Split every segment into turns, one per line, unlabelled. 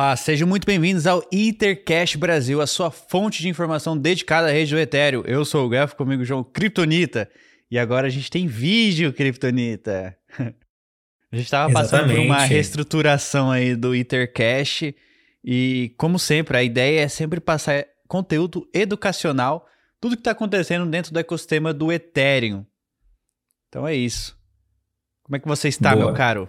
Olá, sejam muito bem-vindos ao Ethercash Brasil, a sua fonte de informação dedicada à rede do Ethereum. Eu sou o Gaf, comigo João Kryptonita. E agora a gente tem vídeo, Kryptonita. A gente estava passando por uma reestruturação aí do Ethercash e, como sempre, a ideia é sempre passar conteúdo educacional, tudo que está acontecendo dentro do ecossistema do Ethereum. Então é isso. Como é que você está, Boa. meu caro?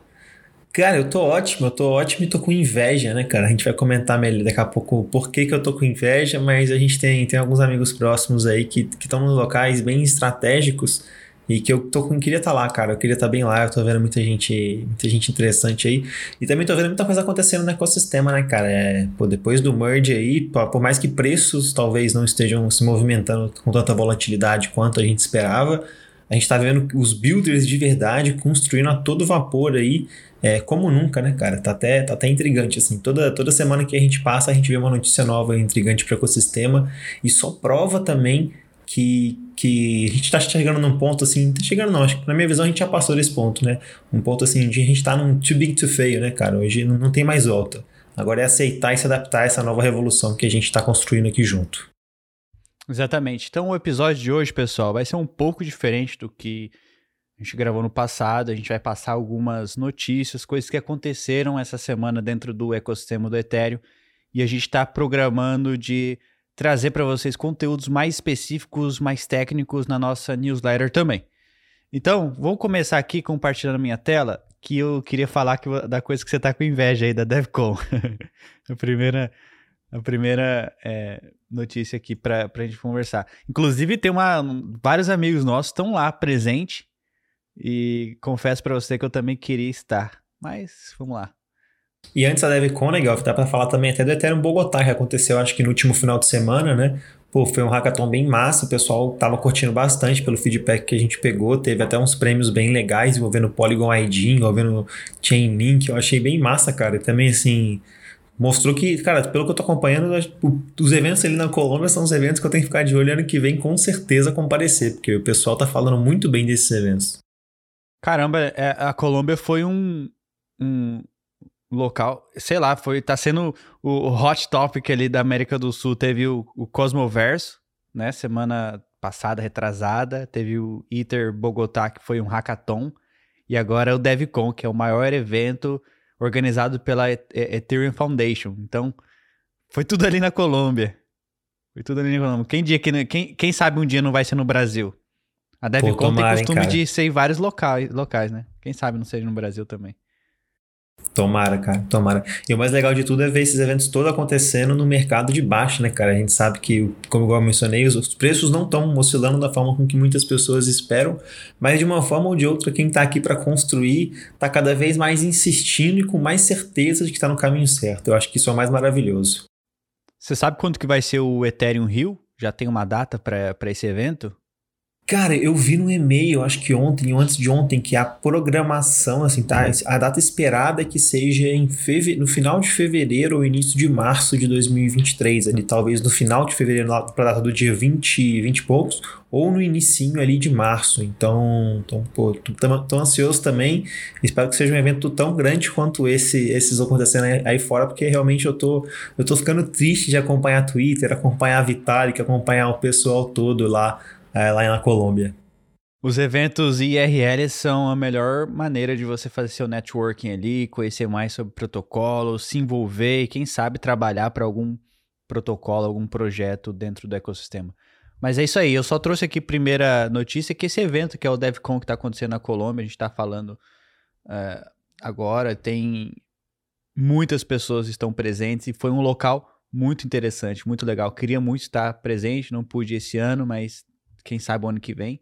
Cara, eu tô ótimo, eu tô ótimo e tô com inveja, né, cara? A gente vai comentar melhor daqui a pouco por que, que eu tô com inveja, mas a gente tem, tem alguns amigos próximos aí que estão nos locais bem estratégicos e que eu tô com, queria estar tá lá, cara. Eu queria estar tá bem lá, eu tô vendo muita gente, muita gente interessante aí. E também tô vendo muita coisa acontecendo no ecossistema, né, cara? É, pô, depois do merge aí, por mais que preços talvez não estejam se movimentando com tanta volatilidade quanto a gente esperava, a gente tá vendo os builders de verdade construindo a todo vapor aí é, como nunca, né, cara? Tá até, tá até intrigante, assim. Toda, toda semana que a gente passa, a gente vê uma notícia nova intrigante para o ecossistema e só prova também que, que a gente está chegando num ponto assim, tá chegando não, acho que na minha visão a gente já passou desse ponto, né? Um ponto assim de a gente tá num too big to fail, né, cara? Hoje não, não tem mais volta. Agora é aceitar e se adaptar a essa nova revolução que a gente está construindo aqui junto.
Exatamente. Então o episódio de hoje, pessoal, vai ser um pouco diferente do que a gente gravou no passado, a gente vai passar algumas notícias, coisas que aconteceram essa semana dentro do ecossistema do Ethereum e a gente está programando de trazer para vocês conteúdos mais específicos, mais técnicos na nossa newsletter também. Então, vou começar aqui compartilhando minha tela, que eu queria falar que, da coisa que você está com inveja aí da DevCon. a primeira, a primeira é, notícia aqui para a gente conversar. Inclusive, tem uma, vários amigos nossos estão lá presentes e confesso para você que eu também queria estar. Mas vamos lá.
E antes da DevCon, né, dá para falar também até do Ethereum Bogotá, que aconteceu acho que no último final de semana, né? Pô, foi um hackathon bem massa, o pessoal tava curtindo bastante pelo feedback que a gente pegou, teve até uns prêmios bem legais envolvendo Polygon ID, envolvendo Chainlink, eu achei bem massa, cara. E também, assim, mostrou que, cara, pelo que eu tô acompanhando, os eventos ali na Colômbia são os eventos que eu tenho que ficar de olho ano que vem, com certeza comparecer, porque o pessoal tá falando muito bem desses eventos.
Caramba, é, a Colômbia foi um, um local, sei lá, foi tá sendo o, hot topic ali da América do Sul. Teve o, o Cosmoverso, né? Semana passada, retrasada. Teve o Ether Bogotá, que foi um hackathon. E agora o DevCon, que é o maior evento organizado pela Ethereum Foundation. Então, foi tudo ali na Colômbia. Foi tudo ali na Colômbia. Quem, dia que, quem, quem sabe um dia não vai ser no Brasil? A DevCon tem costume de ser em vários locais, locais, né? Quem sabe não seja no Brasil também.
Tomara, cara, tomara. E o mais legal de tudo é ver esses eventos todos acontecendo no mercado de baixo, né, cara? A gente sabe que, como eu mencionei, os preços não estão oscilando da forma com que muitas pessoas esperam, mas de uma forma ou de outra, quem está aqui para construir está cada vez mais insistindo e com mais certeza de que está no caminho certo. Eu acho que isso é o mais maravilhoso.
Você sabe quanto que vai ser o Ethereum Rio? Já tem uma data para esse evento?
Cara, eu vi no e-mail, acho que ontem ou antes de ontem, que a programação, assim, tá? A data esperada é que seja em feve... no final de fevereiro ou início de março de 2023. Ali, talvez no final de fevereiro, para data do dia 20, 20 e poucos, ou no inicinho ali de março. Então, então pô, tô, tô ansioso também. Espero que seja um evento tão grande quanto esse, esses acontecendo aí, aí fora, porque realmente eu tô, eu tô ficando triste de acompanhar Twitter, acompanhar a Vitalik, acompanhar o pessoal todo lá é, lá na Colômbia.
Os eventos IRL são a melhor maneira de você fazer seu networking ali, conhecer mais sobre protocolo, se envolver e, quem sabe, trabalhar para algum protocolo, algum projeto dentro do ecossistema. Mas é isso aí, eu só trouxe aqui primeira notícia que esse evento, que é o DevCon que está acontecendo na Colômbia, a gente está falando uh, agora, tem muitas pessoas estão presentes e foi um local muito interessante, muito legal. Queria muito estar presente, não pude esse ano, mas quem sabe o ano que vem.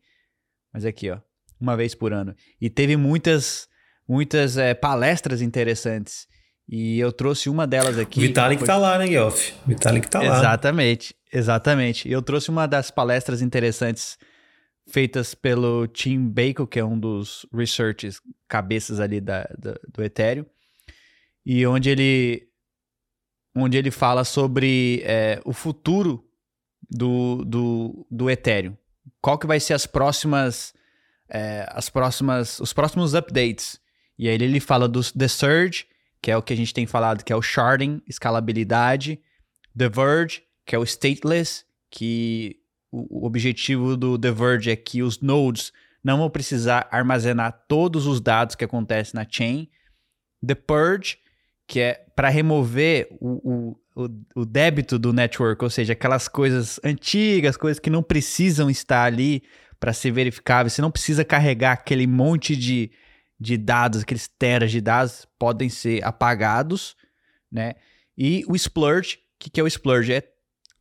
Mas aqui, ó, uma vez por ano. E teve muitas, muitas é, palestras interessantes. E eu trouxe uma delas aqui.
Vitalik foi... tá lá, né, Guelph? Vitalik tá
lá. Exatamente, exatamente. Eu trouxe uma das palestras interessantes feitas pelo Tim Bacon, que é um dos researchers, cabeças ali da, da, do Ethereum. E onde ele, onde ele fala sobre é, o futuro do, do, do Ethereum qual que vai ser as próximas, é, as próximas, os próximos updates. E aí ele fala dos The Surge, que é o que a gente tem falado, que é o sharding, escalabilidade. The Verge, que é o stateless, que o, o objetivo do The Verge é que os nodes não vão precisar armazenar todos os dados que acontecem na chain. The Purge, que é para remover o, o, o, débito do network, ou seja, aquelas coisas antigas, coisas que não precisam estar ali para ser verificável. Você não precisa carregar aquele monte de, de dados, aqueles teras de dados, podem ser apagados, né? E o Splurge, o que, que é o Splurge? É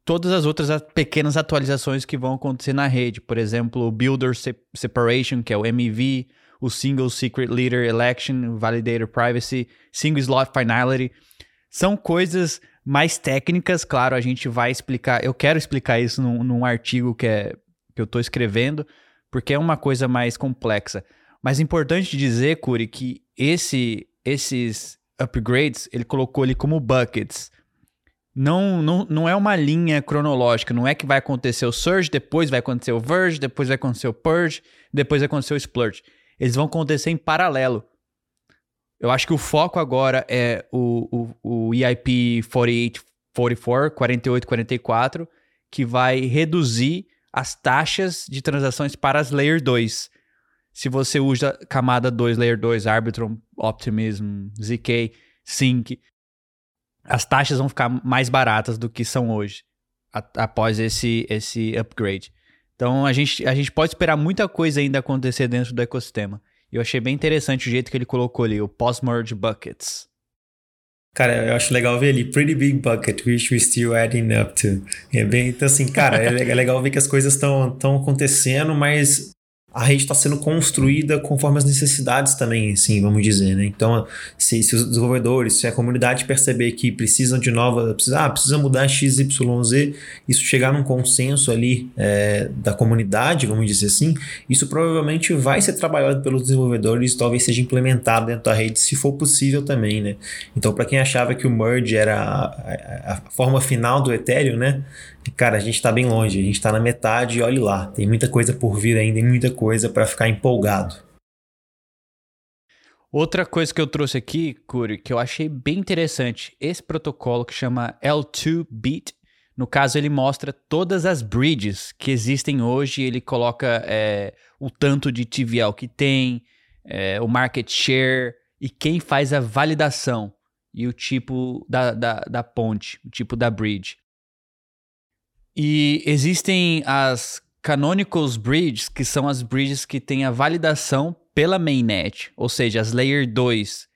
todas as outras pequenas atualizações que vão acontecer na rede. Por exemplo, o Builder Separation, que é o MV, o Single Secret Leader Election, Validator Privacy, Single Slot Finality. São coisas mais técnicas, claro, a gente vai explicar. Eu quero explicar isso num, num artigo que, é, que eu estou escrevendo, porque é uma coisa mais complexa. Mas é importante dizer, Curi, que esse, esses upgrades ele colocou ali como buckets não, não, não é uma linha cronológica. Não é que vai acontecer o Surge, depois vai acontecer o Verge, depois vai acontecer o Purge, depois vai acontecer o Splurge. Eles vão acontecer em paralelo. Eu acho que o foco agora é o, o, o EIP 4844, 4844, que vai reduzir as taxas de transações para as Layer 2. Se você usa camada 2, Layer 2, Arbitrum, Optimism, ZK, Sync, as taxas vão ficar mais baratas do que são hoje, após esse, esse upgrade. Então a gente, a gente pode esperar muita coisa ainda acontecer dentro do ecossistema. E eu achei bem interessante o jeito que ele colocou ali, o post-merge buckets.
Cara, eu acho legal ver ali, pretty big bucket, which we still adding up to. É bem, então assim, cara, é, é legal ver que as coisas estão acontecendo, mas a rede está sendo construída conforme as necessidades também, assim, vamos dizer, né? Então, se, se, os desenvolvedores, se a comunidade perceber que precisam de nova, precisa, ah, precisa mudar XYZ, isso chegar num consenso ali é, da comunidade, vamos dizer assim, isso provavelmente vai ser trabalhado pelos desenvolvedores, talvez seja implementado dentro da rede, se for possível também, né? Então, para quem achava que o merge era a, a, a forma final do Ethereum, né? Cara, a gente está bem longe, a gente está na metade e olhe lá, tem muita coisa por vir ainda, tem muita coisa para ficar empolgado.
Outra coisa que eu trouxe aqui, Curi, que eu achei bem interessante, esse protocolo que chama L2Bit, no caso ele mostra todas as bridges que existem hoje, ele coloca é, o tanto de TVL que tem, é, o market share e quem faz a validação e o tipo da, da, da ponte, o tipo da bridge. E existem as Canonicals Bridges, que são as bridges que têm a validação pela mainnet, ou seja, as Layer 2.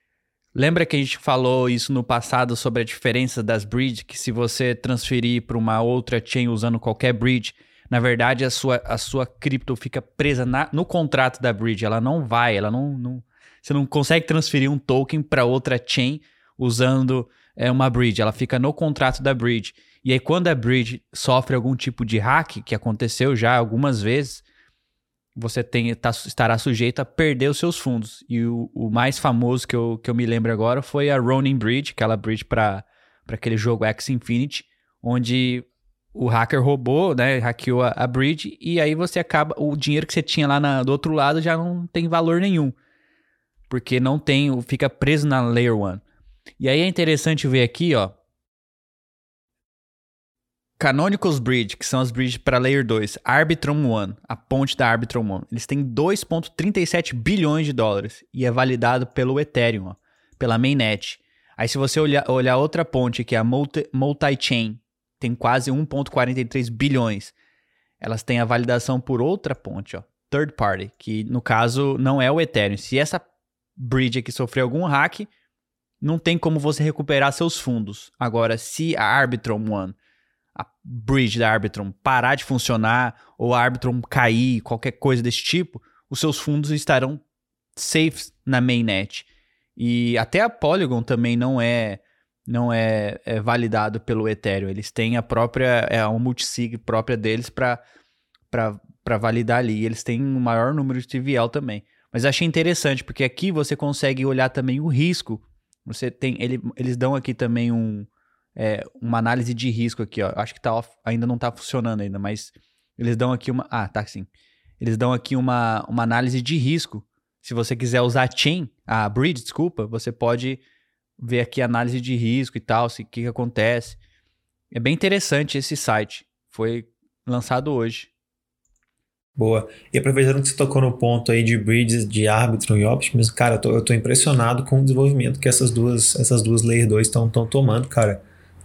Lembra que a gente falou isso no passado sobre a diferença das bridges, que se você transferir para uma outra chain usando qualquer bridge, na verdade a sua, a sua cripto fica presa na, no contrato da bridge, ela não vai, ela não, não você não consegue transferir um token para outra chain usando é, uma bridge, ela fica no contrato da bridge. E aí, quando a bridge sofre algum tipo de hack, que aconteceu já algumas vezes, você tem, tá, estará sujeito a perder os seus fundos. E o, o, mais famoso que eu, que eu me lembro agora foi a Ronin Bridge, aquela bridge para aquele jogo X Infinity, onde o hacker roubou, né, hackeou a, a, bridge, e aí você acaba, o dinheiro que você tinha lá na, do outro lado já não tem valor nenhum. Porque não tem, fica preso na Layer 1. E aí é interessante ver aqui, ó, Canonicals Bridge, que são as bridges para Layer 2, Arbitrum One, a ponte da Arbitrum One, eles têm 2,37 bilhões de dólares e é validado pelo Ethereum, ó, pela mainnet. Aí se você olhar, olhar outra ponte, que é a Multi-Chain, tem quase 1,43 bilhões. Elas têm a validação por outra ponte, ó, third party, que no caso não é o Ethereum. Se essa bridge aqui sofrer algum hack, não tem como você recuperar seus fundos. Agora, se a Arbitrum One a bridge da Arbitrum parar de funcionar ou a Arbitrum cair, qualquer coisa desse tipo, os seus fundos estarão safe na mainnet. E até a Polygon também não é não é, é validado pelo Ethereum. Eles têm a própria é uma multisig própria deles para para validar ali. Eles têm um maior número de TVL também. Mas achei interessante porque aqui você consegue olhar também o risco. Você tem ele, eles dão aqui também um é, uma análise de risco aqui, ó. Acho que tá off, ainda não tá funcionando ainda, mas eles dão aqui uma. Ah, tá sim. Eles dão aqui uma, uma análise de risco. Se você quiser usar a chain, a bridge, desculpa, você pode ver aqui análise de risco e tal, o que, que acontece. É bem interessante esse site. Foi lançado hoje.
Boa. E aproveitando que você tocou no ponto aí de bridges, de Arbitrum e Optimus, cara, eu tô, eu tô impressionado com o desenvolvimento que essas duas, essas duas Layer 2 estão tomando, cara.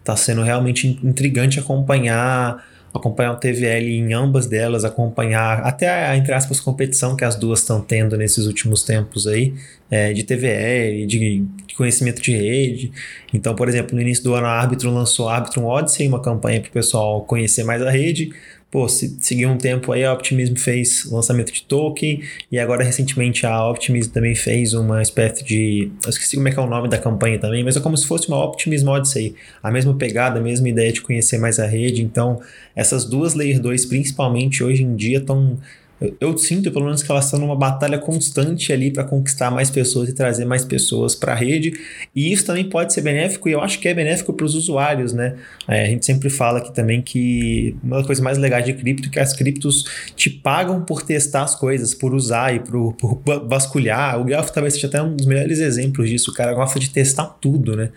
Tá sendo realmente intrigante acompanhar acompanhar o TVL em ambas delas, acompanhar até a, entre aspas, competição que as duas estão tendo nesses últimos tempos aí, é, de TVL, de, de, conhecimento de rede. Então, por exemplo, no início do ano a Arbitrum lançou a Arbitrum Odyssey, uma campanha para o pessoal conhecer mais a rede pô, se, seguiu um tempo aí, a Optimism fez lançamento de token, e agora recentemente a Optimism também fez uma espécie de. Eu esqueci como é que é o nome da campanha também, mas é como se fosse uma Optimism Odyssey. A mesma pegada, a mesma ideia de conhecer mais a rede. Então, essas duas Layer 2, principalmente hoje em dia, estão eu, eu, sinto, pelo menos, que elas estão numa batalha constante ali para conquistar mais pessoas e trazer mais pessoas para a rede. E isso também pode ser benéfico, e eu acho que é benéfico para os usuários, né? É, a gente sempre fala aqui também que uma das coisas mais legais de cripto é que as criptos te pagam por testar as coisas, por usar e por, por vasculhar. O Guelph talvez seja até um dos melhores exemplos disso. O cara gosta de testar tudo, né?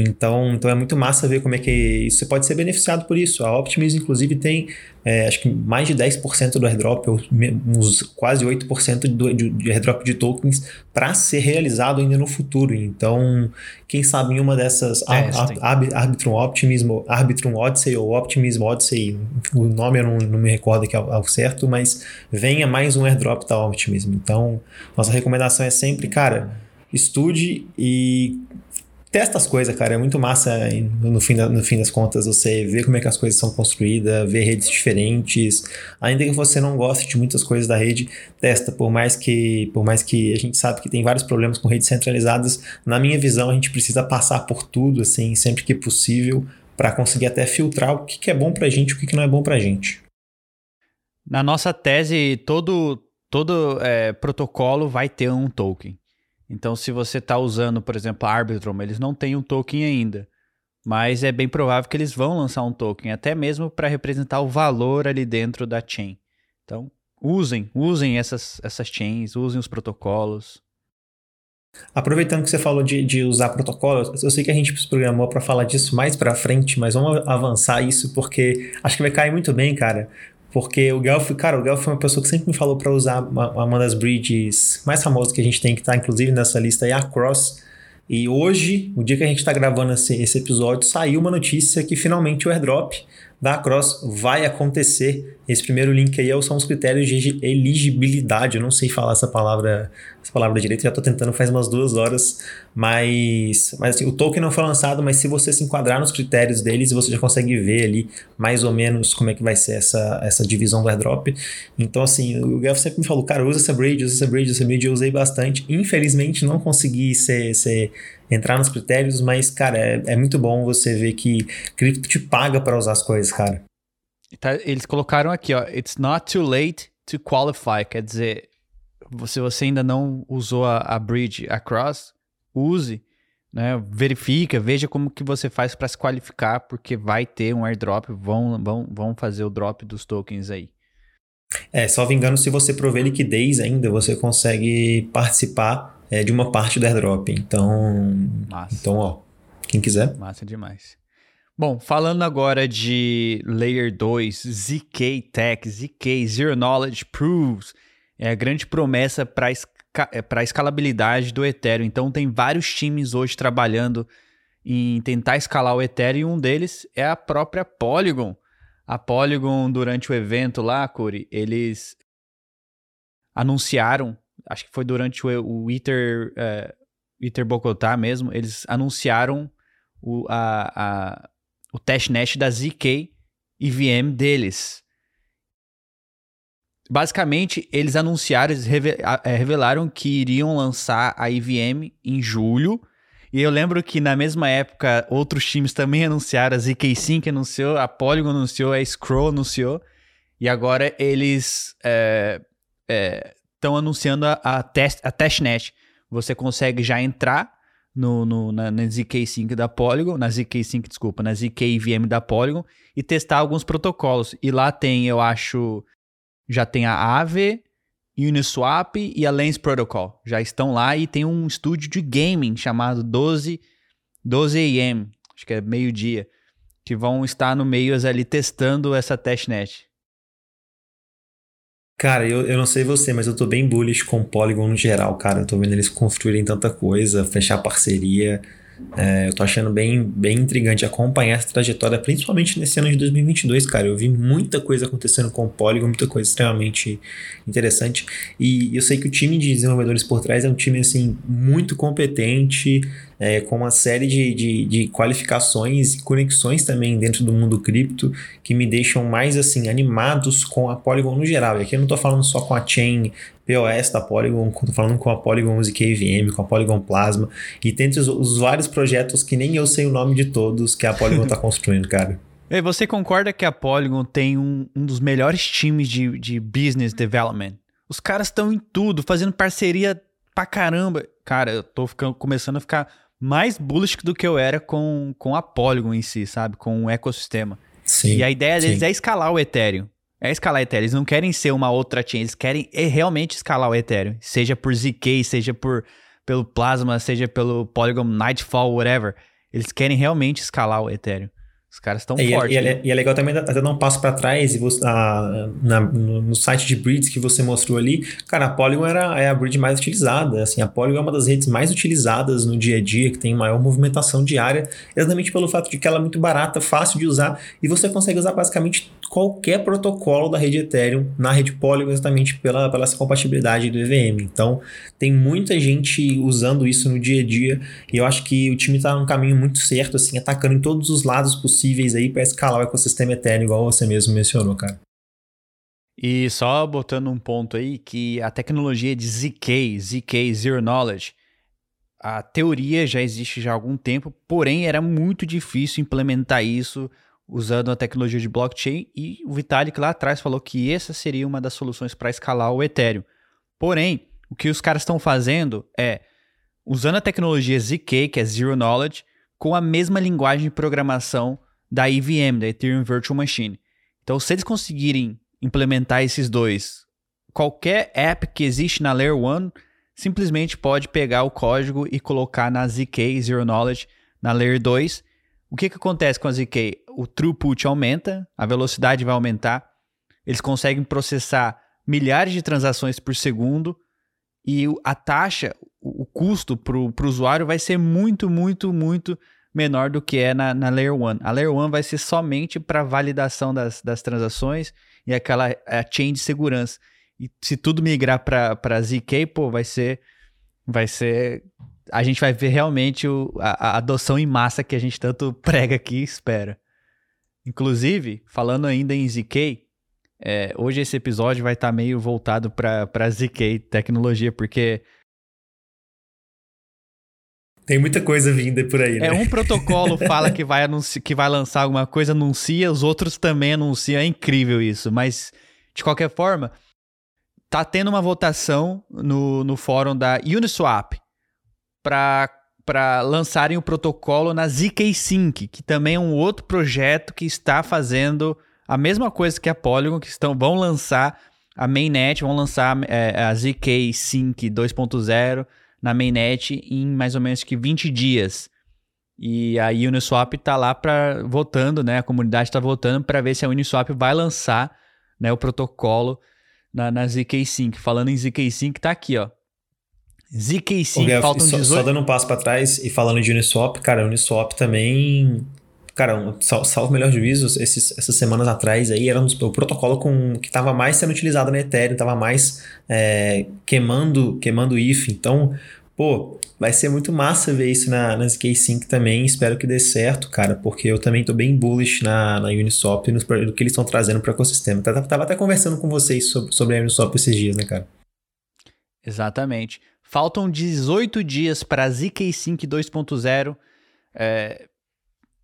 Então, então é muito massa ver como é que isso, você pode ser beneficiado por isso. A Optimism, inclusive, tem é, acho que mais de 10% do airdrop, ou uns quase 8% do, de, de airdrop de tokens para ser realizado ainda no futuro. Então, quem sabe em uma dessas é, Arbitrum Optimism, Arbitrum Odyssey ou Optimism Odyssey, o nome eu não, não me recordo que é o certo, mas venha mais um airdrop da Optimism. Então, nossa recomendação é sempre, cara, estude e testa as coisas, cara. É muito massa no fim, da, no fim das contas você ver como é que as coisas são construídas, ver redes diferentes. Ainda que você não goste de muitas coisas da rede, testa. Por mais que, por mais que a gente sabe que tem vários problemas com redes centralizadas, na minha visão a gente precisa passar por tudo, assim, sempre que possível, para conseguir até filtrar o que, que é bom pra gente e o que, que não é bom pra gente.
Na nossa tese, todo, todo é, protocolo vai ter um token. Então, se você está usando, por exemplo, a Arbitrum, eles não têm um token ainda. Mas é bem provável que eles vão lançar um token, até mesmo para representar o valor ali dentro da chain. Então, usem, usem essas, essas chains, usem os protocolos.
Aproveitando que você falou de, de usar protocolos, eu sei que a gente programou para falar disso mais para frente, mas vamos avançar isso porque acho que vai cair muito bem, cara. Porque o Guelph, cara, o Guelph foi uma pessoa que sempre me falou para usar uma, uma, das bridges mais famosas que a gente tem, que tá inclusive nessa lista aí, a Cross. E hoje, o dia que a gente está gravando esse, esse episódio, saiu uma notícia que finalmente o airdrop da Cross vai acontecer. Esse primeiro link aí são os critérios de elegibilidade. Eu não sei falar essa palavra, essa palavra direito, já estou tentando faz umas duas horas, mas, mas assim, o token não foi lançado, mas se você se enquadrar nos critérios deles, você já consegue ver ali mais ou menos como é que vai ser essa, essa divisão do airdrop. Então, assim, o Guelph sempre me falou, cara, usa essa bridge, usa essa bridge, essa bridge, eu usei bastante. Infelizmente, não consegui ser, ser entrar nos critérios, mas, cara, é, é muito bom você ver que cripto te paga para usar as coisas, cara.
Tá, eles colocaram aqui, ó, it's not too late to qualify, quer dizer, se você ainda não usou a, a bridge across, use, né, verifica, veja como que você faz para se qualificar, porque vai ter um airdrop, vão, vão, vão fazer o drop dos tokens aí.
É, só vingando se você prover liquidez ainda, você consegue participar é, de uma parte do airdrop. Então, Massa. então, ó, quem quiser.
Massa demais. Bom, falando agora de Layer 2, ZK Tech, ZK Zero Knowledge Proofs, é a grande promessa para é, a escalabilidade do Ethereum. Então, tem vários times hoje trabalhando em tentar escalar o Ethereum e um deles é a própria Polygon. A Polygon, durante o evento lá, Curi, eles anunciaram acho que foi durante o, o ITER, uh, ITER Bogotá mesmo, eles anunciaram o, a, a, o testnet da ZK EVM deles. Basicamente, eles anunciaram, eles é, revelaram que iriam lançar a EVM em julho. E eu lembro que na mesma época outros times também anunciaram, a ZK Sync anunciou, a Polygon anunciou, a Scroll anunciou. E agora eles é, é, estão anunciando a, a, test, a testnet. Você consegue já entrar no, no, na, na ZK-Sync da Polygon, na ZK-Sync, desculpa, na ZK-VM da Polygon e testar alguns protocolos. E lá tem, eu acho, já tem a Aave, Uniswap e a Lens Protocol. Já estão lá e tem um estúdio de gaming chamado 12 12 a.m., acho que é meio-dia, que vão estar no meio ali testando essa testnet.
Cara, eu, eu não sei você, mas eu tô bem bullish com o Polygon no geral, cara. Eu tô vendo eles construírem tanta coisa, fechar parceria. É, eu tô achando bem, bem intrigante acompanhar essa trajetória, principalmente nesse ano de 2022, cara. Eu vi muita coisa acontecendo com o Polygon, muita coisa extremamente interessante. E eu sei que o time de desenvolvedores por trás é um time, assim, muito competente, é, com uma série de, de, de, qualificações e conexões também dentro do mundo cripto que me deixam mais, assim, animados com a Polygon no geral. E aqui eu não tô falando só com a chain POS da Polygon, estou falando com a Polygon Music AVM, com a Polygon Plasma, e tem os, os, vários projetos que nem eu sei o nome de todos que a Polygon está construindo, cara.
E você concorda que a Polygon tem um, um dos melhores times de, de business development? Os caras estão em tudo, fazendo parceria pra caramba. Cara, eu tô ficando, começando a ficar mais bullish do que eu era com, com a Polygon em si, sabe? Com o ecossistema. Sim, e a ideia deles sim. é escalar o Ethereum. É escalar Ethereum. Eles não querem ser uma outra chain, eles querem é realmente escalar o Ethereum. Seja por ZK, seja por pelo Plasma, seja pelo Polygon Nightfall, whatever. Eles querem realmente escalar o Ethereum. Os caras estão
é,
fortes.
E é, né? e é, legal também até dar um passo para trás e você, a, na, no, no, site de breeds que você mostrou ali, cara, a Polygon era, é a breed mais utilizada. Assim, a Polygon é uma das redes mais utilizadas no dia a dia, que tem maior movimentação diária, exatamente pelo fato de que ela é muito barata, fácil de usar e você consegue usar basicamente qualquer protocolo da rede Ethereum na rede Polygon exatamente pela, pela essa compatibilidade do EVM. Então, tem muita gente usando isso no dia a dia e eu acho que o time está num caminho muito certo, assim, atacando em todos os lados possíveis aí para escalar o ecossistema Ethereum, igual você mesmo mencionou, cara.
E só botando um ponto aí que a tecnologia de ZK, ZK Zero Knowledge, a teoria já existe já há algum tempo, porém era muito difícil implementar isso usando a tecnologia de blockchain e o Vitalik lá atrás falou que essa seria uma das soluções para escalar o Ethereum. Porém, o que os caras estão fazendo é usando a tecnologia ZK, que é Zero Knowledge, com a mesma linguagem de programação da EVM, da Ethereum Virtual Machine. Então, se eles conseguirem implementar esses dois, qualquer app que existe na Layer 1 simplesmente pode pegar o código e colocar na ZK Zero Knowledge na Layer 2. O que, que acontece com a ZK? o throughput aumenta, a velocidade vai aumentar, eles conseguem processar milhares de transações por segundo e a taxa, o custo para o usuário vai ser muito, muito, muito menor do que é na, na Layer 1. A Layer 1 vai ser somente para validação das, das transações e aquela a chain de segurança. E se tudo migrar para ZK, pô, vai ser vai ser a gente vai ver realmente o, a, a, adoção em massa que a gente tanto prega aqui e espera. Inclusive, falando ainda em ZK, é, hoje esse episódio vai estar tá meio voltado para ZK tecnologia, porque.
Tem muita coisa vinda por aí,
né? É, um protocolo fala que vai, que vai lançar alguma coisa, anuncia, os outros também anunciam. É incrível isso. Mas, de qualquer forma, tá tendo uma votação no, no fórum da Uniswap para para lançarem o protocolo na ZK Sync, que também é um outro projeto que está fazendo a mesma coisa que a Polygon, que estão, vão lançar a mainnet, vão lançar é, a ZK Sync 2.0 na mainnet em mais ou menos que 20 dias. E a Uniswap está lá para votando, né? A comunidade está votando para ver se a Uniswap vai lançar né, o protocolo na, na ZK Sync. Falando em ZK Sync, está aqui, ó. ZK5, Guelph, faltam
só,
18.
Só dando um passo para trás e falando de Uniswap, cara, Uniswap também. Cara, salvo melhor juízo, esses, essas semanas atrás aí era o protocolo com, que estava mais sendo utilizado na Ethereum, estava mais é, queimando, queimando IF. Então, pô, vai ser muito massa ver isso na, na ZK5 também. Espero que dê certo, cara, porque eu também tô bem bullish na, na Uniswap no do que eles estão trazendo para o ecossistema. Tava, tava até conversando com vocês sobre, sobre a Uniswap esses dias, né, cara?
Exatamente. Faltam 18 dias para a ZK-Sync 2.0 é,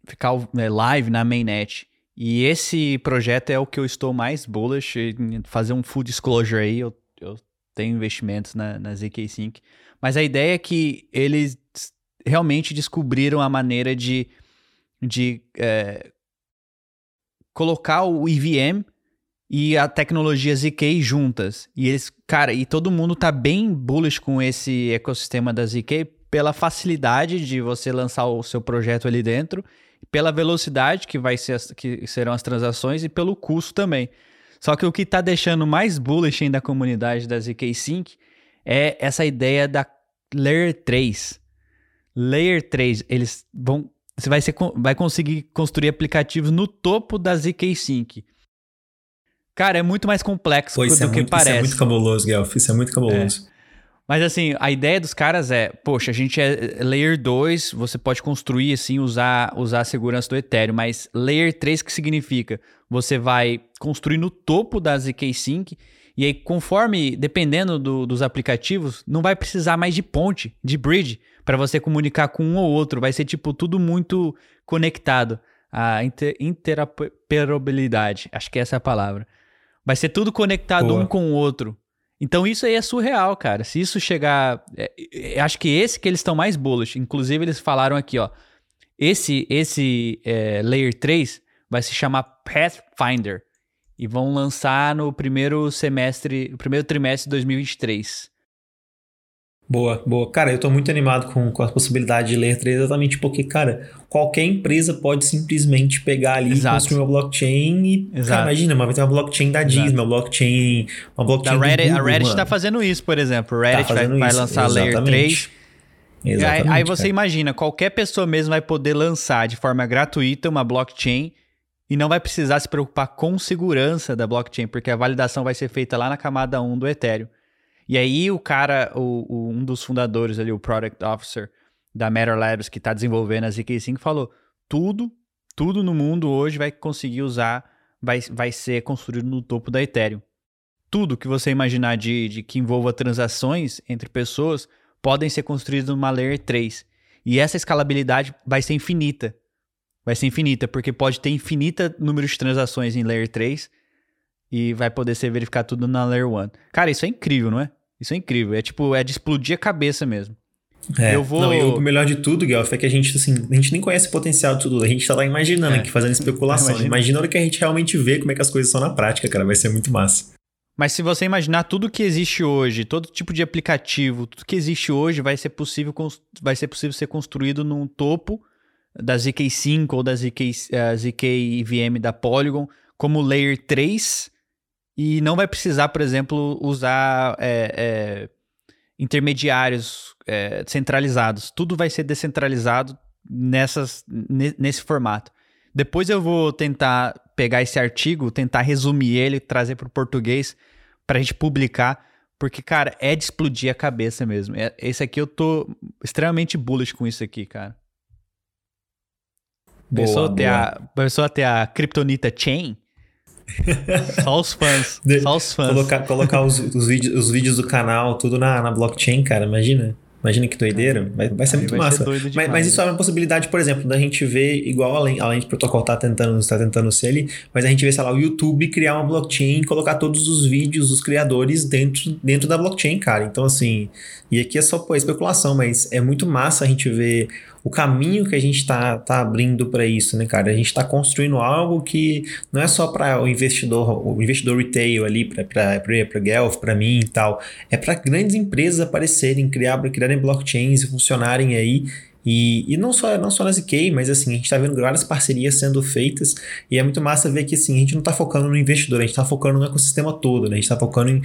ficar é, live na mainnet. E esse projeto é o que eu estou mais bullish. Fazer um full disclosure aí, eu, eu tenho investimentos na, na ZK-Sync. Mas a ideia é que eles realmente descobriram a maneira de, de é, colocar o EVM e a tecnologia ZK juntas. E eles, cara, e todo mundo tá bem bullish com esse ecossistema da ZK pela facilidade de você lançar o seu projeto ali dentro, pela velocidade que vai ser que serão as transações e pelo custo também. Só que o que está deixando mais bullish ainda a comunidade da ZK Sync é essa ideia da Layer 3. Layer 3, eles vão você vai, ser, vai conseguir construir aplicativos no topo da ZK Sync. Cara, é muito mais complexo Pô, do
é
que
muito,
parece. Isso
é muito cabuloso, Guelph. Isso é muito cabuloso.
É. Mas assim, a ideia dos caras é, poxa, a gente é layer 2, você pode construir assim, usar, usar a segurança do Ethereum, mas layer 3 que significa? Você vai construir no topo da ZK Sync e aí conforme, dependendo do, dos aplicativos, não vai precisar mais de ponte, de bridge, para você comunicar com um ou outro, vai ser tipo tudo muito conectado. A inter, interoperabilidade, acho que essa é a palavra. Vai ser tudo conectado Boa. um com o outro. Então isso aí é surreal, cara. Se isso chegar. É, é, acho que esse que eles estão mais bullish. Inclusive, eles falaram aqui, ó. Esse, esse é, Layer 3 vai se chamar Pathfinder. E vão lançar no primeiro semestre, primeiro trimestre de 2023.
Boa, boa. Cara, eu tô muito animado com, com a possibilidade de ler 3 exatamente porque, cara, qualquer empresa pode simplesmente pegar ali Exato. e construir uma blockchain e, Exato. cara, imagina, vai ter uma blockchain da Disney, uma blockchain, uma blockchain
da Reddit,
Google,
A Reddit
mano.
tá fazendo isso, por exemplo. O Reddit tá vai, vai, lançar exatamente. Layer 3. Exatamente, aí, aí você cara. imagina, qualquer pessoa mesmo vai poder lançar de forma gratuita uma blockchain e não vai precisar se preocupar com segurança da blockchain, porque a validação vai ser feita lá na camada 1 do Ethereum. E aí o cara, o, o, um dos fundadores ali, o Product Officer da Matter Labs, que está desenvolvendo a ZK5, falou, tudo, tudo no mundo hoje vai conseguir usar, vai, vai ser construído no topo da Ethereum. Tudo que você imaginar de, de que envolva transações entre pessoas podem ser construídos numa Layer 3. E essa escalabilidade vai ser infinita. Vai ser infinita, porque pode ter infinita número de transações em Layer 3 e vai poder ser verificar tudo na Layer 1. Cara, isso é incrível, não é? Isso é incrível. É tipo, é de explodir a cabeça mesmo.
É, eu vou... não, e o melhor de tudo, Guelph, é que a gente, assim, a gente nem conhece o potencial de tudo. A gente tá lá imaginando é. aqui, fazendo especulação. Imagina. Imagina a hora que a gente realmente vê como é que as coisas são na prática, cara. Vai ser muito massa.
Mas se você imaginar tudo que existe hoje, todo tipo de aplicativo, tudo que existe hoje vai ser possível, vai ser possível ser construído num topo da ZK5 ou da ZK, uh, eh, ZK VM da Polygon como Layer 3 e não vai precisar, por exemplo, usar é, é, intermediários é, centralizados. Tudo vai ser descentralizado nessas, nesse formato. Depois eu vou tentar pegar esse artigo, tentar resumir ele, trazer para o português para a gente publicar, porque, cara, é de explodir a cabeça mesmo. É, esse aqui eu tô extremamente bullish com isso aqui, cara. Boa, pensou, boa. Ter a, pensou ter a Kryptonita Chain? Só os fãs. De, só os fãs.
Colocar, colocar os, os, vídeos, os vídeos do canal, tudo na, na blockchain, cara, imagina. Imagina que doideira. Vai, vai ser Aí muito vai massa. Ser mas, mas, isso é uma possibilidade, por exemplo, da gente ver, igual além, além de protocolo tá tentando, tá tentando ser ali, mas a gente vê, sei lá, o YouTube criar uma blockchain e colocar todos os vídeos dos criadores dentro, dentro da blockchain, cara. Então, assim, e aqui é só pô, especulação, mas é muito massa a gente ver o caminho que a gente está tá abrindo para isso, né, cara? A gente está construindo algo que não é só para o investidor, o investidor retail ali, para Guelph, para mim e tal. É para grandes empresas aparecerem, criar, criarem blockchains e funcionarem aí e, e não, só, não só na ZK, mas assim, a gente está vendo várias parcerias sendo feitas e é muito massa ver que assim, a gente não está focando no investidor, a gente está focando no ecossistema todo, né? a gente está focando em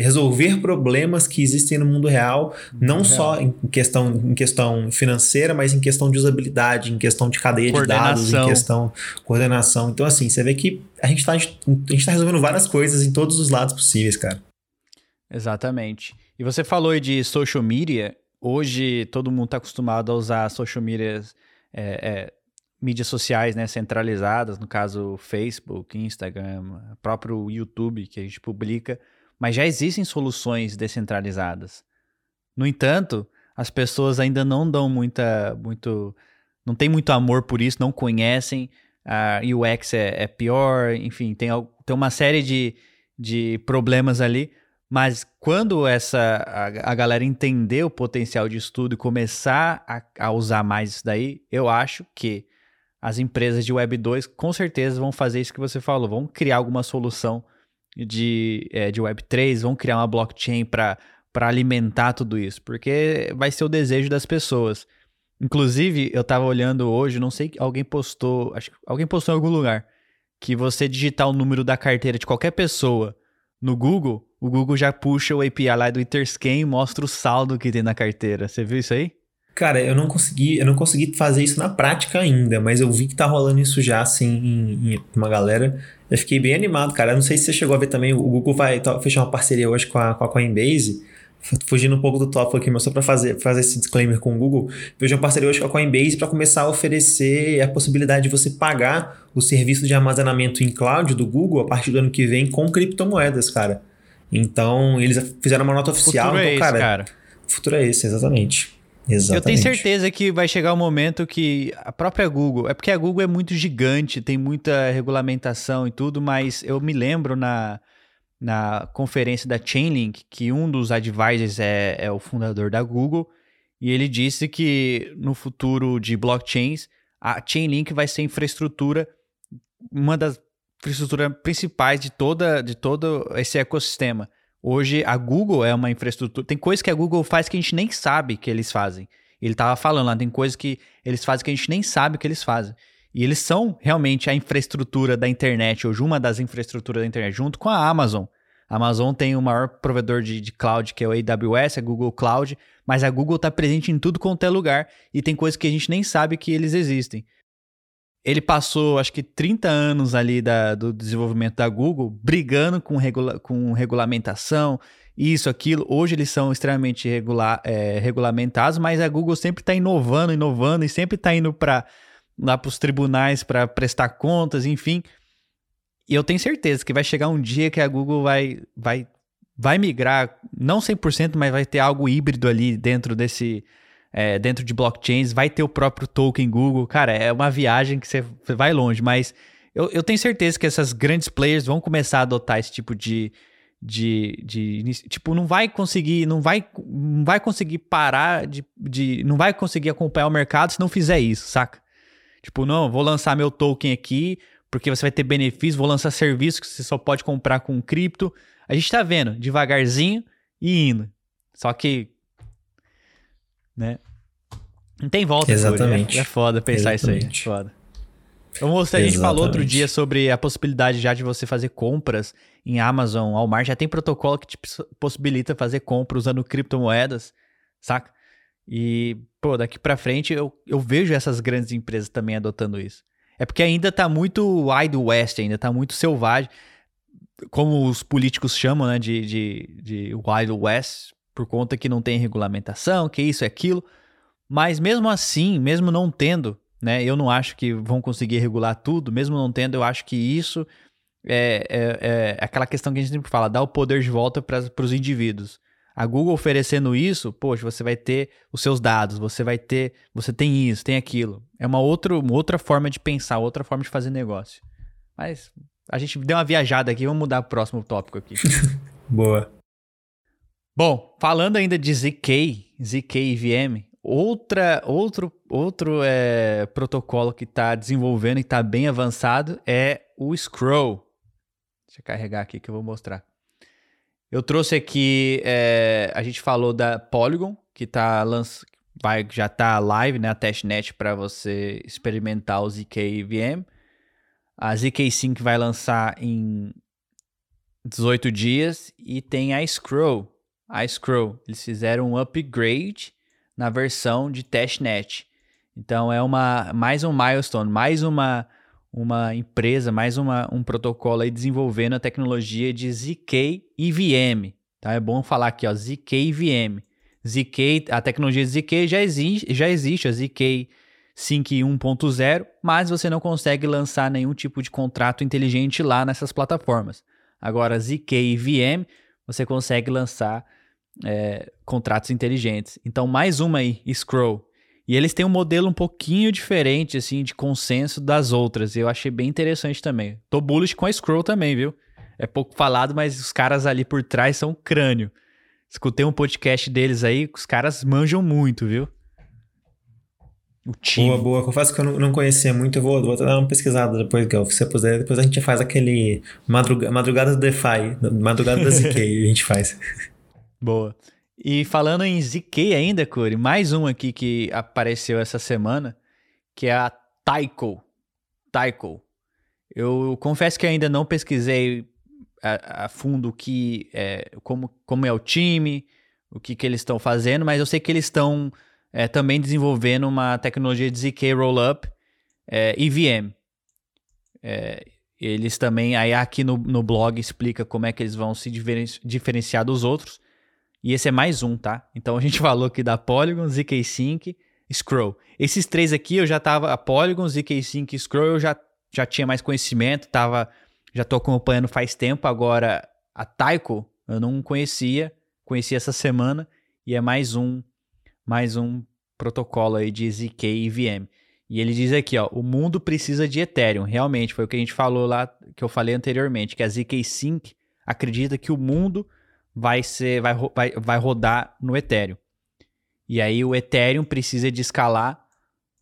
resolver problemas que existem no mundo real, não real. só em questão, em questão financeira, mas em questão de usabilidade, em questão de cadeia de dados, em questão de coordenação. Então, assim, você vê que a gente está tá resolvendo várias coisas em todos os lados possíveis, cara.
Exatamente. E você falou de social media, hoje todo mundo está acostumado a usar social media, é, é, mídias sociais né, centralizadas, no caso Facebook, Instagram, próprio YouTube que a gente publica, mas já existem soluções descentralizadas. No entanto, as pessoas ainda não dão muita, muito, não tem muito amor por isso, não conhecem, a UX é, é pior, enfim, tem, tem uma série de, de problemas ali, mas quando essa a, a, galera entender o potencial de estudo e começar a, a, usar mais isso daí, eu acho que as empresas de Web 2 com certeza vão fazer isso que você falou, vão criar alguma solução de, é, de Web 3, vão criar uma blockchain para alimentar tudo isso, porque vai ser o desejo das pessoas. Inclusive, eu tava olhando hoje, não sei, alguém postou, acho que alguém postou em algum lugar, que você digitar o número da carteira de qualquer pessoa no Google, o Google já puxa o API lá do Interscan e mostra o saldo que tem na carteira. Você viu isso aí?
Cara, eu não consegui, eu não consegui fazer isso na prática ainda, mas eu vi que tá rolando isso já, assim, em, em uma galera. Eu fiquei bem animado, cara. Eu não sei se você chegou a ver também, o Google vai fechar uma parceria hoje com a, com a Coinbase fugindo um pouco do tópico aqui, mas só para fazer, fazer esse disclaimer com o Google, vejo uma parceria hoje com a Coinbase para começar a oferecer a possibilidade de você pagar o serviço de armazenamento em cloud do Google a partir do ano que vem com criptomoedas, cara. Então, eles fizeram uma nota oficial.
Futuro
então,
é esse,
cara,
cara.
Futuro é esse, exatamente. Exatamente.
Eu tenho certeza que vai chegar um momento que a própria Google, é porque a Google é muito gigante, tem muita regulamentação e tudo, mas eu me lembro na na conferência da Chainlink que um dos advisors é, é o fundador da Google e ele disse que no futuro de blockchains a Chainlink vai ser infraestrutura uma das infraestruturas principais de toda de todo esse ecossistema. Hoje a Google é uma infraestrutura, tem coisas que a Google faz que a gente nem sabe que eles fazem. Ele estava falando lá, tem coisas que eles fazem que a gente nem sabe que eles fazem. E eles são realmente a infraestrutura da internet, hoje uma das infraestruturas da internet, junto com a Amazon. A Amazon tem o maior provedor de, de cloud, que é o AWS, a Google Cloud, mas a Google está presente em tudo quanto é lugar e tem coisas que a gente nem sabe que eles existem. Ele passou, acho que 30 anos ali da, do desenvolvimento da Google, brigando com, regula com regulamentação, isso, aquilo. Hoje eles são extremamente regula é, regulamentados, mas a Google sempre está inovando, inovando e sempre está indo para lá para os tribunais para prestar contas, enfim. E eu tenho certeza que vai chegar um dia que a Google vai, vai, vai migrar, não 100%, mas vai ter algo híbrido ali dentro desse. É, dentro de blockchains, vai ter o próprio token Google. Cara, é uma viagem que você vai longe, mas eu, eu tenho certeza que essas grandes players vão começar a adotar esse tipo de, de, de, tipo não vai conseguir não vai não vai conseguir parar de, de não vai conseguir acompanhar o mercado se não fizer isso saca tipo não vou lançar meu token aqui porque você vai ter benefícios, vou lançar serviços que você só pode comprar com cripto. A gente está vendo, devagarzinho e indo. Só que, né? Não tem volta.
Exatamente.
É, é foda pensar Exatamente. isso aí. É foda. Mostrar, a gente falou outro dia sobre a possibilidade já de você fazer compras em Amazon, Walmart. Já tem protocolo que te possibilita fazer compra usando criptomoedas, saca? E, pô, daqui para frente eu, eu vejo essas grandes empresas também adotando isso. É porque ainda tá muito Wild West, ainda tá muito selvagem. Como os políticos chamam, né, de, de, de Wild West, por conta que não tem regulamentação, que isso é aquilo. Mas mesmo assim, mesmo não tendo, né, eu não acho que vão conseguir regular tudo, mesmo não tendo, eu acho que isso é, é, é aquela questão que a gente sempre fala, dar o poder de volta para os indivíduos. A Google oferecendo isso, poxa, você vai ter os seus dados, você vai ter, você tem isso, tem aquilo. É uma outra, uma outra forma de pensar, outra forma de fazer negócio. Mas a gente deu uma viajada aqui, vamos mudar o próximo tópico aqui.
Boa.
Bom, falando ainda de ZK, ZK VM, outra, outro, outro é, protocolo que está desenvolvendo e está bem avançado é o Scroll. Deixa eu carregar aqui que eu vou mostrar. Eu trouxe aqui, é, a gente falou da Polygon, que tá vai, já está live, né, a testnet para você experimentar o ZK VM. A ZK Sync vai lançar em 18 dias e tem a Scroll. A Scroll, eles fizeram um upgrade na versão de testnet. Então é uma mais um milestone, mais uma uma empresa, mais uma, um protocolo aí desenvolvendo a tecnologia de ZK e VM. Tá? É bom falar aqui, ó, ZK e VM. ZK, a tecnologia de ZK já existe, já existe a ZK 5.1.0, mas você não consegue lançar nenhum tipo de contrato inteligente lá nessas plataformas. Agora, ZK e VM, você consegue lançar é, contratos inteligentes. Então, mais uma aí, Scroll. E eles têm um modelo um pouquinho diferente, assim, de consenso das outras. E eu achei bem interessante também. Tô bullish com a Scroll também, viu? É pouco falado, mas os caras ali por trás são crânio. Escutei um podcast deles aí, os caras manjam muito, viu?
O time. Boa, boa. Confesso que eu não, conhecia muito, eu vou, vou dar uma pesquisada depois, que se você puder. Depois a gente faz aquele madruga, madrugada do DeFi, madrugada da ZK, a gente faz.
Boa. E falando em ZK ainda, Corey, mais um aqui que apareceu essa semana, que é a Taiko. Taiko. Eu confesso que ainda não pesquisei a, a fundo que é, como, como é o time, o que, que eles estão fazendo, mas eu sei que eles estão é, também desenvolvendo uma tecnologia de ZK Rollup é, EVM. É, eles também, aí aqui no, no blog explica como é que eles vão se diferenciar dos outros. E esse é mais um, tá? Então a gente falou aqui da Polygon, ZK-Sync, Scroll. Esses três aqui eu já tava, a Polygon, ZK-Sync e Scroll eu já, já tinha mais conhecimento, tava, já tô acompanhando faz tempo. Agora a Taiko eu não conhecia, conheci essa semana e é mais um, mais um protocolo aí de ZK e VM. E ele diz aqui, ó, o mundo precisa de Ethereum. Realmente, foi o que a gente falou lá, que eu falei anteriormente, que a ZK Sync acredita que o mundo vai ser vai, vai, vai rodar no Ethereum. E aí o Ethereum precisa de escalar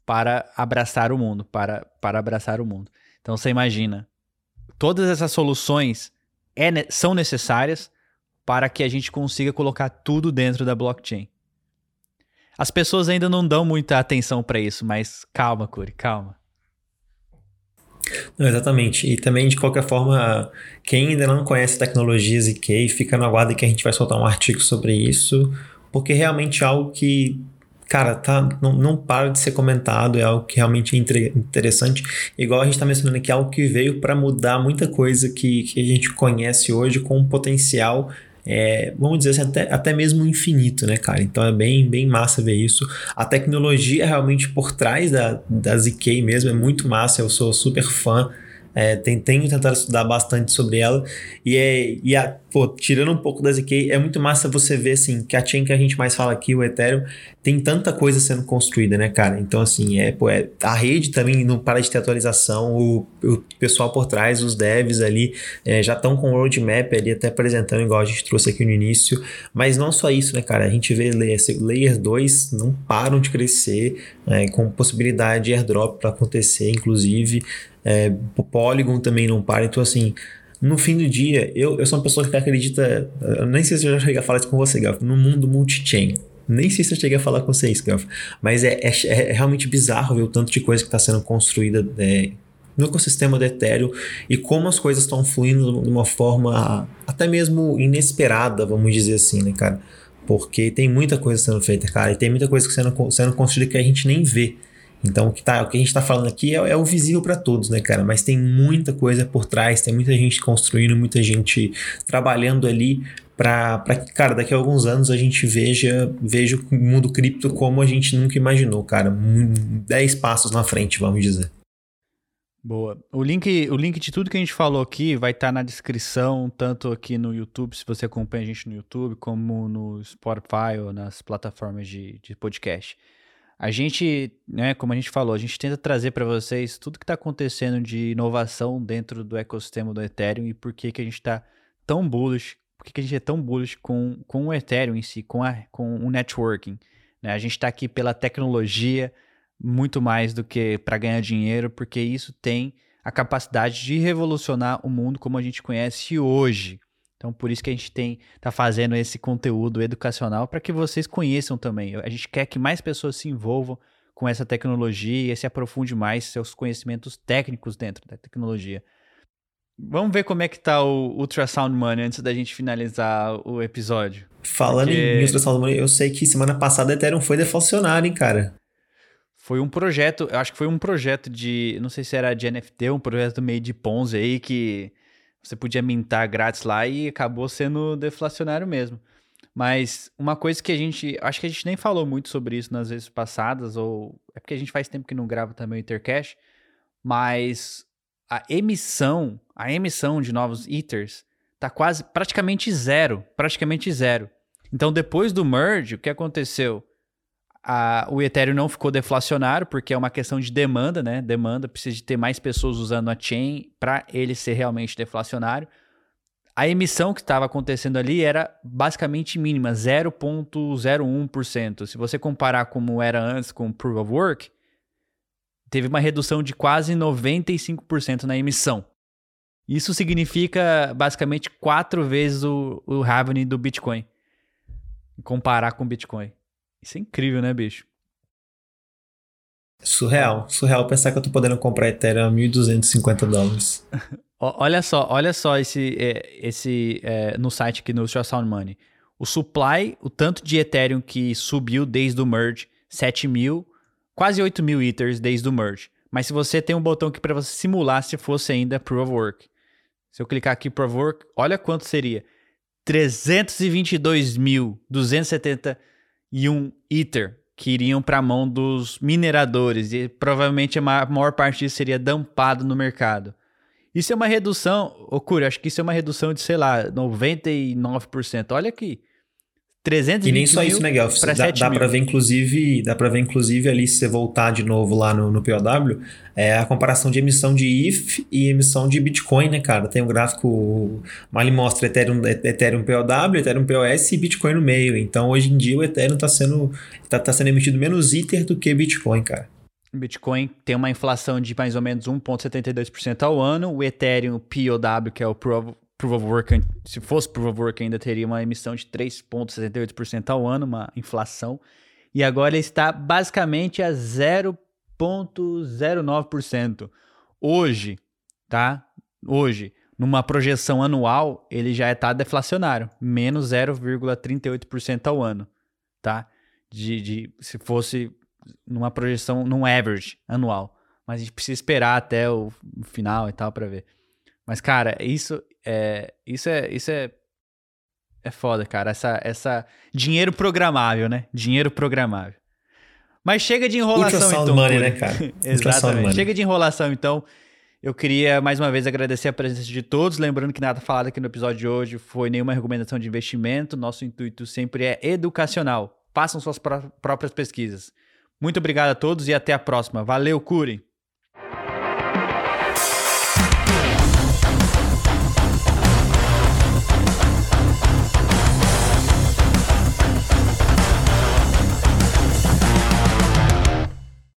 para abraçar o mundo, para, para abraçar o mundo. Então você imagina, todas essas soluções é, são necessárias para que a gente consiga colocar tudo dentro da blockchain. As pessoas ainda não dão muita atenção para isso, mas calma, Curi, calma.
Não, exatamente. E também, de qualquer forma, quem ainda não conhece tecnologias ZK, fica na guarda que a gente vai soltar um artigo sobre isso, porque realmente é algo que, cara, tá, não, não para de ser comentado, é algo que realmente é interessante. Igual a gente está mencionando aqui, é algo que veio para mudar muita coisa que, que a gente conhece hoje com um potencial é, vamos dizer assim, até, até mesmo infinito, né, cara? Então é bem, bem massa ver isso. A tecnologia realmente por trás da, da ZK mesmo é muito massa, eu sou super fã. É, tem, tenho tentado estudar bastante sobre ela. E, é, e a, pô, tirando um pouco da ZK, é muito massa você ver assim, que a chain que a gente mais fala aqui, o Ethereum, tem tanta coisa sendo construída, né, cara? Então, assim, é, pô, é a rede também não para de ter atualização, o, o pessoal por trás, os devs ali, é, já estão com o roadmap ali, até apresentando, igual a gente trouxe aqui no início. Mas não só isso, né, cara? A gente vê layer, layer 2 não param de crescer, é, com possibilidade de airdrop para acontecer, inclusive. É, o Polygon também não para. Então, assim, no fim do dia, eu, eu sou uma pessoa que acredita. Eu nem sei se eu já cheguei a falar isso com você, Gaf, no mundo multi-chain. Nem sei se eu cheguei a falar com vocês, Gaf. Mas é, é, é, realmente bizarro ver o tanto de coisa que está sendo construída é, no ecossistema do Ethereum e como as coisas estão fluindo de uma forma até mesmo inesperada, vamos dizer assim, né, cara? Porque tem muita coisa sendo feita, cara, e tem muita coisa sendo, sendo construída que a gente nem vê. Então, o que, tá, o que a gente está falando aqui é, é o visível para todos, né, cara? Mas tem muita coisa por trás, tem muita gente construindo, muita gente trabalhando ali para que, cara, daqui a alguns anos a gente veja, veja o mundo cripto como a gente nunca imaginou, cara. Dez passos na frente, vamos dizer.
Boa. O link, o link de tudo que a gente falou aqui vai estar tá na descrição, tanto aqui no YouTube, se você acompanha a gente no YouTube, como no Spotify ou nas plataformas de, de podcast. A gente, né, como a gente falou, a gente tenta trazer para vocês tudo que está acontecendo de inovação dentro do ecossistema do Ethereum e por que, que a gente está tão bullish, por que, a gente é tão bullish com, com o Ethereum em si, com, a, com o networking. Né? A gente está aqui pela tecnologia muito mais do que para ganhar dinheiro, porque isso tem a capacidade de revolucionar o mundo como a gente conhece hoje. Então, por isso que a gente tem tá fazendo esse conteúdo educacional para que vocês conheçam também. A gente quer que mais pessoas se envolvam com essa tecnologia e se aprofunde mais seus conhecimentos técnicos dentro da tecnologia. Vamos ver como é que tá o Ultrasound Money antes da gente finalizar o episódio.
Falando Porque... em Ultrasound Money, eu sei que semana passada a Ethereum foi deflacionário, hein, cara?
Foi um projeto, eu acho que foi um projeto de, não sei se era de NFT, um projeto meio de Ponzi aí que você podia mintar grátis lá e acabou sendo deflacionário mesmo. Mas uma coisa que a gente. Acho que a gente nem falou muito sobre isso nas vezes passadas, ou. É porque a gente faz tempo que não grava também o Ethercash. Mas a emissão, a emissão de novos Ethers tá quase praticamente zero. Praticamente zero. Então, depois do merge, o que aconteceu? a, o Ethereum não ficou deflacionário, porque é uma questão de demanda, né? Demanda precisa de ter mais pessoas usando a chain para ele ser realmente deflacionário. A emissão que estava acontecendo ali era basicamente mínima, 0,01%. Se você comparar como era antes com o Proof of Work, teve uma redução de quase 95% na emissão. Isso significa basicamente quatro vezes o, o do Bitcoin. comparar com o Bitcoin. Isso é incrível, né, bicho?
Surreal, surreal pensar que eu tô podendo comprar Ethereum a 1.250 dólares.
olha só, olha só esse, é, esse é, no site aqui no Short Sound Money. O supply, o tanto de Ethereum que subiu desde o merge, 7 mil, quase 8 mil Ethers desde o merge. Mas se você tem um botão aqui para você simular se fosse ainda Proof of Work. Se eu clicar aqui Proof of Work, olha quanto seria. 322.271 Ether que iriam para a mão dos mineradores e provavelmente a maior parte disso seria dampado no mercado. Isso é uma redução, Curi, acho que isso é uma redução de, sei lá, 99%. Olha aqui. 320
e nem só isso, né, Guelph? Dá, dá para ver, inclusive, dá para ver, inclusive, ali, se você voltar de novo lá no, no POW, é a comparação de emissão de ETH e emissão de Bitcoin, né, cara? Tem um gráfico, ali mostra Ethereum, Ethereum POW, Ethereum POS e Bitcoin no meio. Então, hoje em dia, o Ethereum está sendo, tá, tá sendo emitido menos Ether do que Bitcoin, cara.
Bitcoin tem uma inflação de mais ou menos 1,72% ao ano. O Ethereum POW, que é o Proof Proof of Work, se fosse Proof of Work, ainda teria uma emissão de 3,78% ao ano, uma inflação. E agora está basicamente a 0,09%. Hoje, tá? Hoje, numa projeção anual, ele já está deflacionário, menos 0,38% ao ano, tá? De, de, se fosse numa projeção, num average anual. Mas a gente precisa esperar até o final e tal para ver. Mas, cara, isso é, isso é, isso é, é foda, cara. Essa, essa dinheiro programável, né? Dinheiro programável. Mas chega de enrolação, então.
Money, né, cara?
Exatamente. Chega de enrolação, então. Eu queria mais uma vez agradecer a presença de todos. Lembrando que nada falado aqui no episódio de hoje foi nenhuma recomendação de investimento. Nosso intuito sempre é educacional. Façam suas pró próprias pesquisas. Muito obrigado a todos e até a próxima. Valeu, Curi!